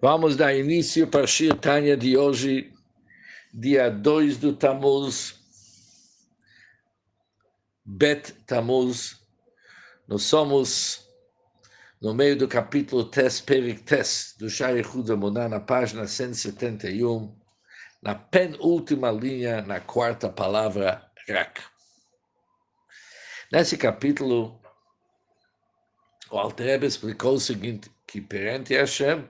Vamos dar início para a Shirtanya de hoje, dia 2 do Tammuz, Bet Tammuz. Nós somos no meio do capítulo Tes Perik Tes, do Shari Huda na página 171, na penúltima linha, na quarta palavra, Rak. Nesse capítulo, o Alter explicou o seguinte, que perante Hashem,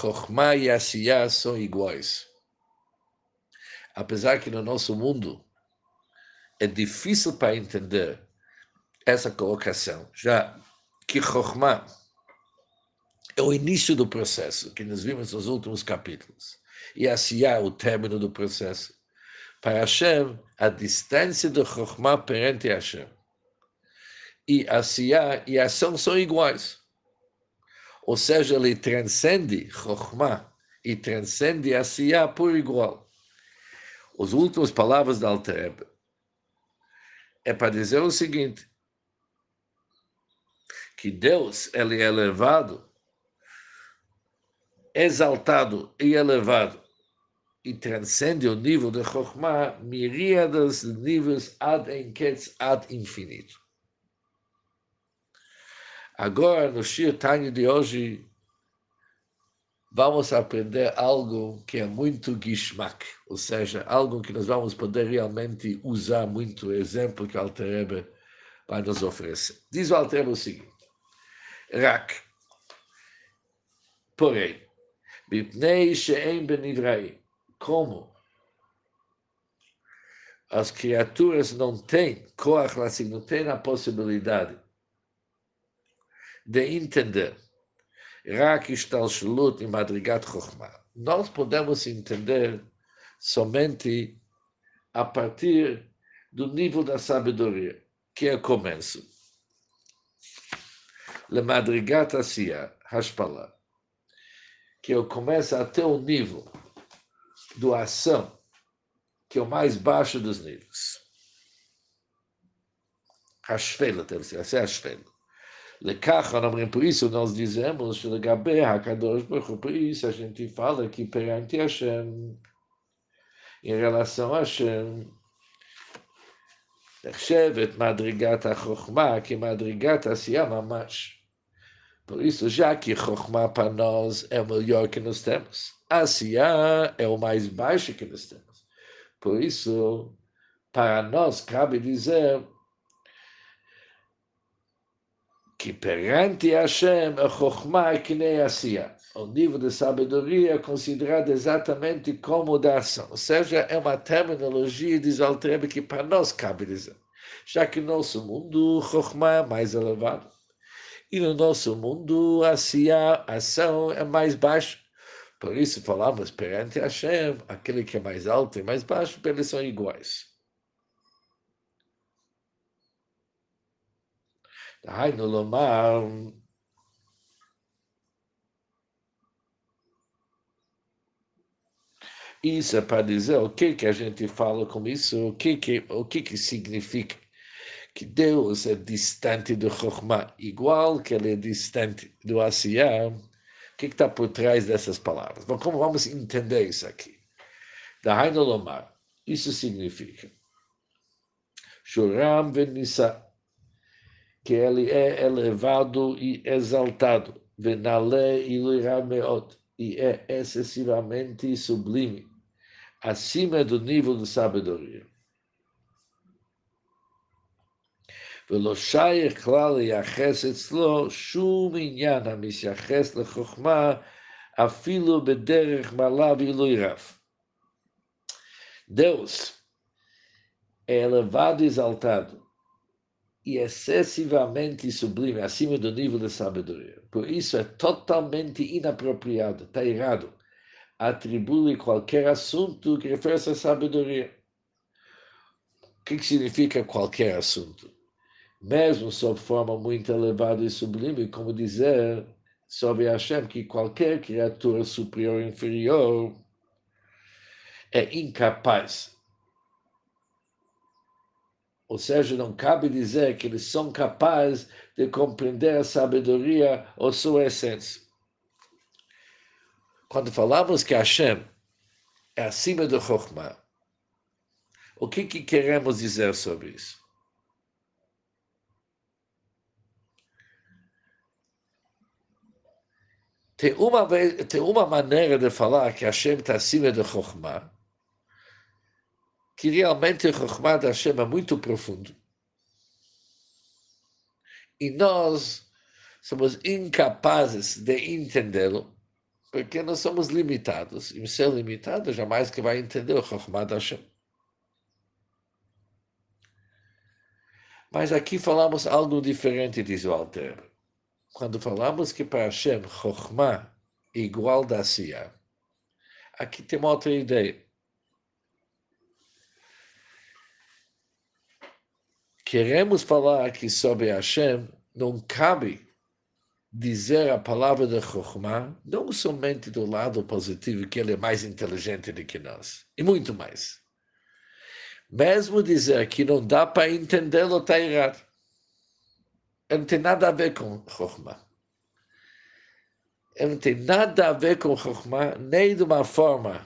Chokhmah e Asiyah são iguais. Apesar que no nosso mundo é difícil para entender essa colocação, já que Chokhmah é o início do processo, que nós vimos nos últimos capítulos, e Asiyah é o término do processo. Para Hashem, a distância do Chokhmah perante Hashem e Asiyah e ação são iguais. Ou seja, ele transcende Chokhmah e transcende Asiyah por igual. As últimas palavras da Alter é para dizer o seguinte, que Deus ele é elevado, exaltado e elevado, e transcende o nível de Chokhmah, miríadas de níveis ad enquetes ad infinito. Agora, no Shir Tanya de hoje, vamos aprender algo que é muito gishmak, ou seja, algo que nós vamos poder realmente usar muito, exemplo que o Alterebe vai nos oferecer. Diz o Alterebe o seguinte, Rak, porém, Bipnei she'em benivrai, como as criaturas não têm koach não têm a possibilidade de entender. Nós podemos entender somente a partir do nível da sabedoria, que é o começo. Le Madrigat Asiya, Hashpala, que o começo até o nível do ação, que é o mais baixo dos níveis. Hashfela, deve ser, essa é Hashfela. לכך, אומרים, por isso nós dizemos שלגבי הקדוש ברוך הוא, por isso a gente fala que perante Hashem, em relação a Hashem, נחשבת מדרגת החוכמה כמדרגת עשייה ממש. Por isso, já que Chokhmah para nós é o melhor que nós temos, Asiya é o mais baixo que nós temos. Por isso, para nós cabe dizer que perante Hashem a Chokhmah é que nem Asiya. O nível de sabedoria é considerado exatamente como da ação. Ou seja, é uma terminologia, diz Altrebe, que para nós cabe dizer. Já que no nosso mundo, Chokhmah é mais elevado. E no nosso mundo, Asiya, ação, é mais baixo. Por isso falamos perante Hashem, aquele que é mais alto e mais baixo, eles são iguais. דהיינו לומר, Isso é para dizer o que, que a gente fala com isso, o que, que, o que, que significa que Deus é distante do Chokhmah, igual que ele é distante do Asiyah. O que está por trás dessas palavras? Bom, como vamos entender isso aqui? Dahainu Lomar, isso significa Shuram Venissa que ele é elevado e exaltado, venale ilirameot, e é excessivamente sublime, acima do nível de sabedoria. ולא שייך כלל לייחס אצלו שום עניין המתייחס לחוכמה אפילו בדרך מעלה ועילוי רב. Deus é elevado e exaltado e excessivamente sublime, acima do nível de sabedoria. Por isso é totalmente inapropriado, está errado, atribuir qualquer assunto que refere-se à sabedoria. O que, que significa qualquer assunto? Mesmo sob forma muito elevada e sublime, como dizer sobre Hashem que qualquer criatura superior ou inferior é incapaz ou seja, não cabe dizer que eles são capazes de compreender a sabedoria ou sua essência. quando falamos que Hashem é acima do Chokhmah, o que, que queremos dizer sobre isso? Tem uma, tem uma maneira de falar que Hashem está acima do Chokhmah, que realmente o de Hashem é muito profundo. E nós somos incapazes de entendê-lo, porque nós somos limitados. E ser limitado jamais que vai entender o de Hashem. Mas aqui falamos algo diferente, diz o Alter. Quando falamos que para Hashem, Chokhmah igual da Sia, aqui tem outra ideia. Queremos falar aqui sobre Hashem, não cabe dizer a palavra de Chokhmah, não somente do lado positivo, que ele é mais inteligente do que nós, e muito mais. Mesmo dizer que não dá para entendê-lo está errado. Ele não tem nada a ver com Chokhmah. Ele não tem nada a ver com Chokhmah, nem de uma forma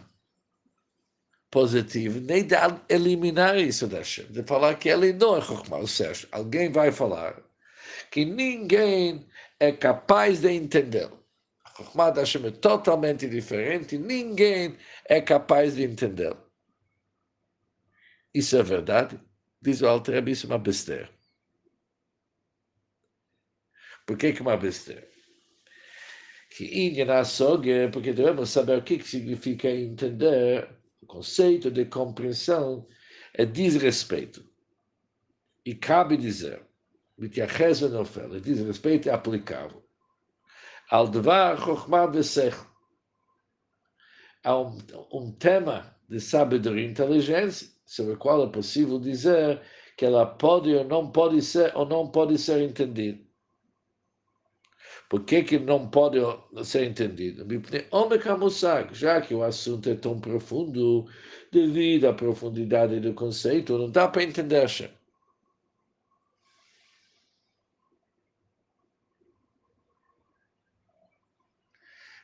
positiva, nem de eliminar isso da Hashem, de falar que ele não é Chokhmah. Ou seja, alguém vai falar que ninguém é capaz de entendê-lo. A da Hashem é totalmente diferente, ninguém é capaz de entendê-lo. Isso é verdade? Diz o Alter isso é uma besteira. Por que, é uma besteira? Que Inyanasog, porque devemos saber o que, significa entender conceito de compreensão é desrespeito. E cabe dizer, מתייחס ונופל, desrespeito é aplicável. Al devar chokhmah v'sech. Há um, um tema de sabedoria e inteligência sobre o qual é possível dizer que ela pode ou não pode ser ou não pode ser entendida. Por que, que não pode ser entendido? Já que o assunto é tão profundo, devido à profundidade do conceito, não dá para entender.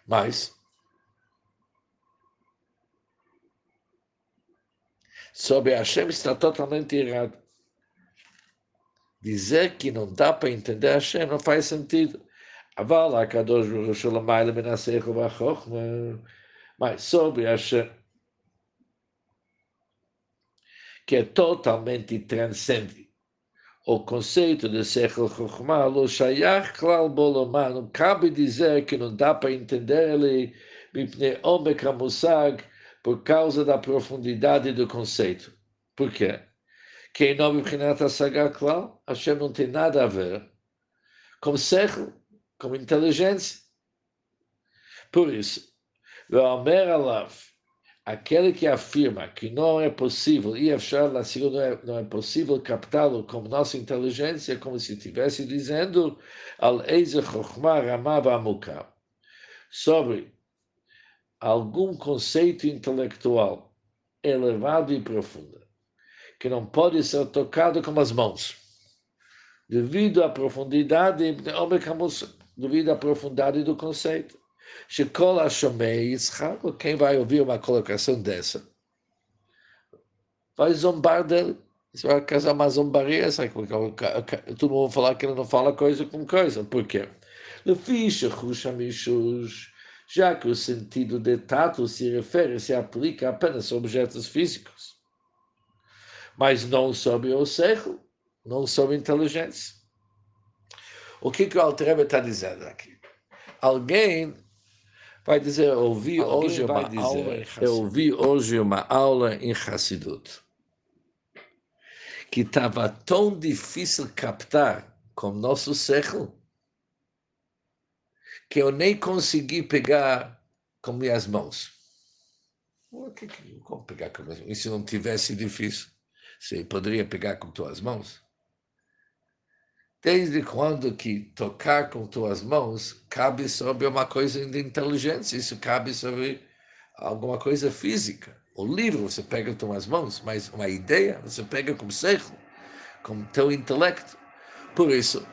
Mas, sobre Hashem está totalmente errado. Dizer que não dá para entender Hashem não faz sentido. Mas sobre Hashem, que é totalmente transcendente, o conceito de Sechel Chokhmah, lo shayach klal bolomah, não cabe dizer que não dá para entender ele, mipne omek musag, por causa da profundidade do conceito. Por quê? Que em nome de Sagar Klal, Hashem não tem nada a ver com Sechel, com inteligência. Por isso, Ve'omer alav, aquele que afirma que não é possível, e não é, não é possível captá-lo como nossa inteligência, como se estivesse dizendo al sobre algum conceito intelectual elevado e profundo, que não pode ser tocado com as mãos, devido à profundidade, devido à profundidade do conceito. Shekol Hashomei Yitzhak, quem vai ouvir uma colocação dessa, vai zombar dele. Isso vai causar uma zombaria, sabe? Todo mundo vai falar que ele não fala coisa com coisa. Por quê? Já que o sentido de tato se refere, se aplica apenas a objetos físicos, mas não sobre o século, não sobre inteligência. O que, que o Altrebe está dizendo aqui? Alguém vai dizer, eu ouvi hoje uma dizer, aula eu ouvi hoje uma aula em Hassidut, que estava tão difícil captar com nosso século, que eu nem consegui pegar com minhas mãos. Como pegar com minhas mãos? E se não tivesse difícil? Você poderia pegar com tuas mãos? Desde quando que tocar com tuas mãos cabe sobre uma coisa de inteligência, isso cabe sobre alguma coisa física. O livro você pega com tuas mãos, mas uma ideia você pega com serro, com teu intelecto. Por isso,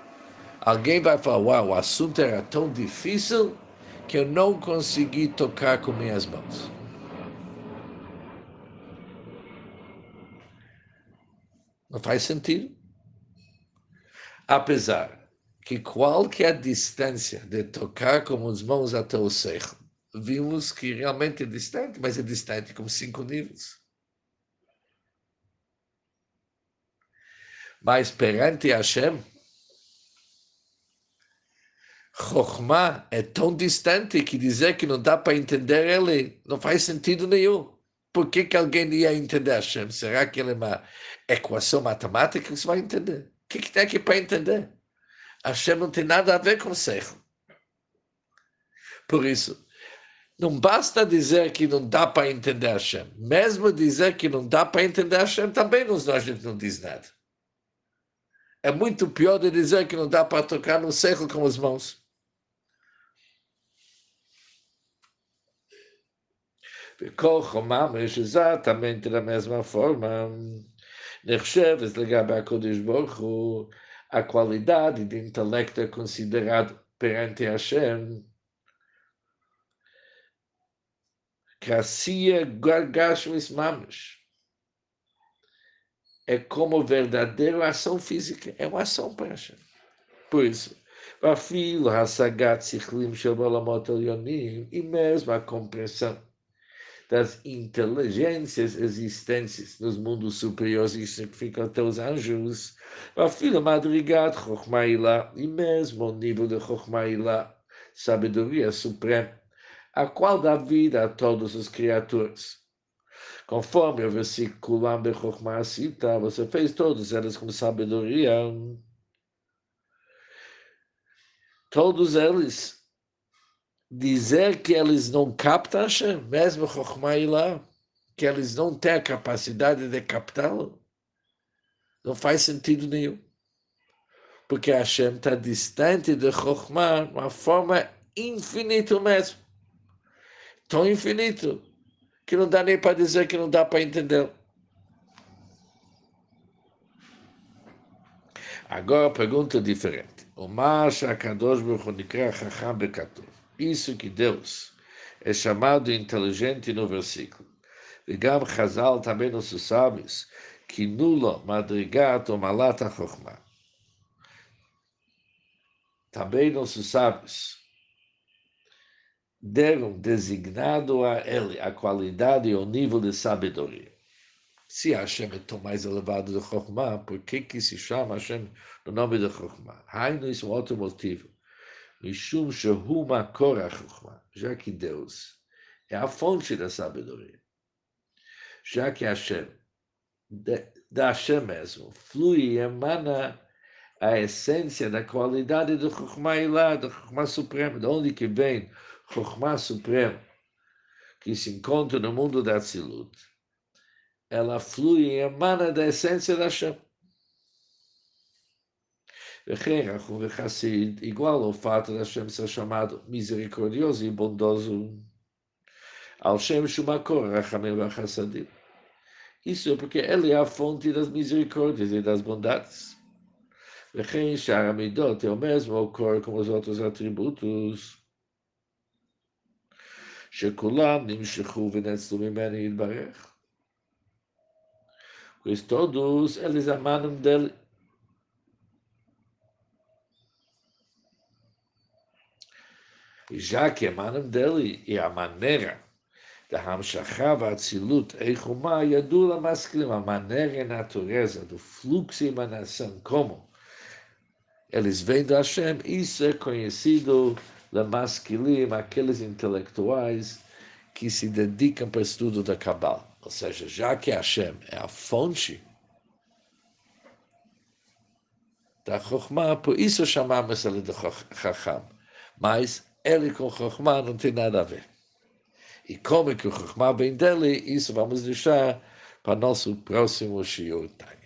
alguém vai falar, uau, o assunto era tão difícil que eu não consegui tocar com minhas mãos. Não faz sentido. Apesar que qualquer distância de tocar com as mãos até o cerro, vimos que realmente é distante, mas é distante como cinco níveis. Mas perante Hashem, Chokhmah é tão distante que dizer que não dá para entender ele não faz sentido nenhum. Por que, que alguém ia entender Hashem? Será que ele é uma equação matemática que você vai entender? Que, que tem aqui para entender? Hashem não tem nada a ver com cerro. Por isso, não basta dizer que não dá para entender Hashem. Mesmo dizer que não dá para entender Hashem, também nos, a gente não diz nada. É muito pior de dizer que não dá para tocar no cerro com as mãos. Mamish, exatamente da mesma forma, Nercheves legaba a Kodesh Borro, a qualidade de intelecto é considerado perante Hashem. Gracia Gargashmis Mamish. É como verdadeira ação física, é uma ação para Hashem. Por isso, Vafilo Hassagat Sichlim Shabalamot Elionim, e mesmo a compreensão das inteligências existentes nos mundos superiores, isso significa até os anjos, a filha madrigada, Chokhmaila, e mesmo o nível de Chokhmaila, sabedoria suprema, a qual dá vida a todas as criaturas. Conforme o versículo Lambe Chokhmah cita, você fez todas elas com sabedoria. Todos eles dizer que eles não captam Hashem, mesmo Chokhmah que eles não têm a capacidade de captá-lo, não faz sentido nenhum. Porque Hashem está distante de Chokhmah de uma forma infinita mesmo. Tão infinito que não dá nem para dizer que não dá para entender. Agora, pergunta diferente. O Masha Kadosh Baruch Hu Chacham Bekatuv. Isso que Deus é chamado inteligente no versículo. E Gam Chazal também nossos sábios, que nulo madrigat o malata chokhmah. Também nossos sábios deram designado a ele a qualidade e o nível de sabedoria. Se Hashem é tão mais elevado do Chokhmah, por que, que se chama Hashem no nome de Chokhmah? Hainu, isso é um outro motivo. Mishum Shehu Makor já que Deus é a fonte da sabedoria, já que Hashem, da Hashem mesmo, flui e emana a essência da qualidade do Chokhmah Ilá, do Chokhmah Supremo, de onde que vem Chokhmah Supremo, que se encontra no mundo da Tzilut, ela flui e emana da essência da Hashem igual ao fato de Hashem ser chamado misericordioso e bondoso, al Shem Shumakor, Rachamim Vachassadim. Isso é porque ele é a fonte das misericórdias e das bondades. Vechen Sharamidot é o mesmo ocorre com os outros atributos. שכולם נמשכו ונצלו ממני יתברך. Pois todos eles amaram dele. já que emanam dele e a maneira da Hamshachá Vatzilut Eichumá Yadula Masculim, a maneira e a natureza do fluxo e emanação, como eles vêm do Hashem, isso é conhecido da masculim, aqueles intelectuais que se dedicam para o estudo da Kabbalah. Ou seja, já que Hashem é a fonte da Chokhmah, por isso chamamos ele de Chacham. Mas ele com Chokhmah não tem nada a ver. E como é que o Chokhmah vem dele, isso vamos deixar para nosso próximo Shiur Time.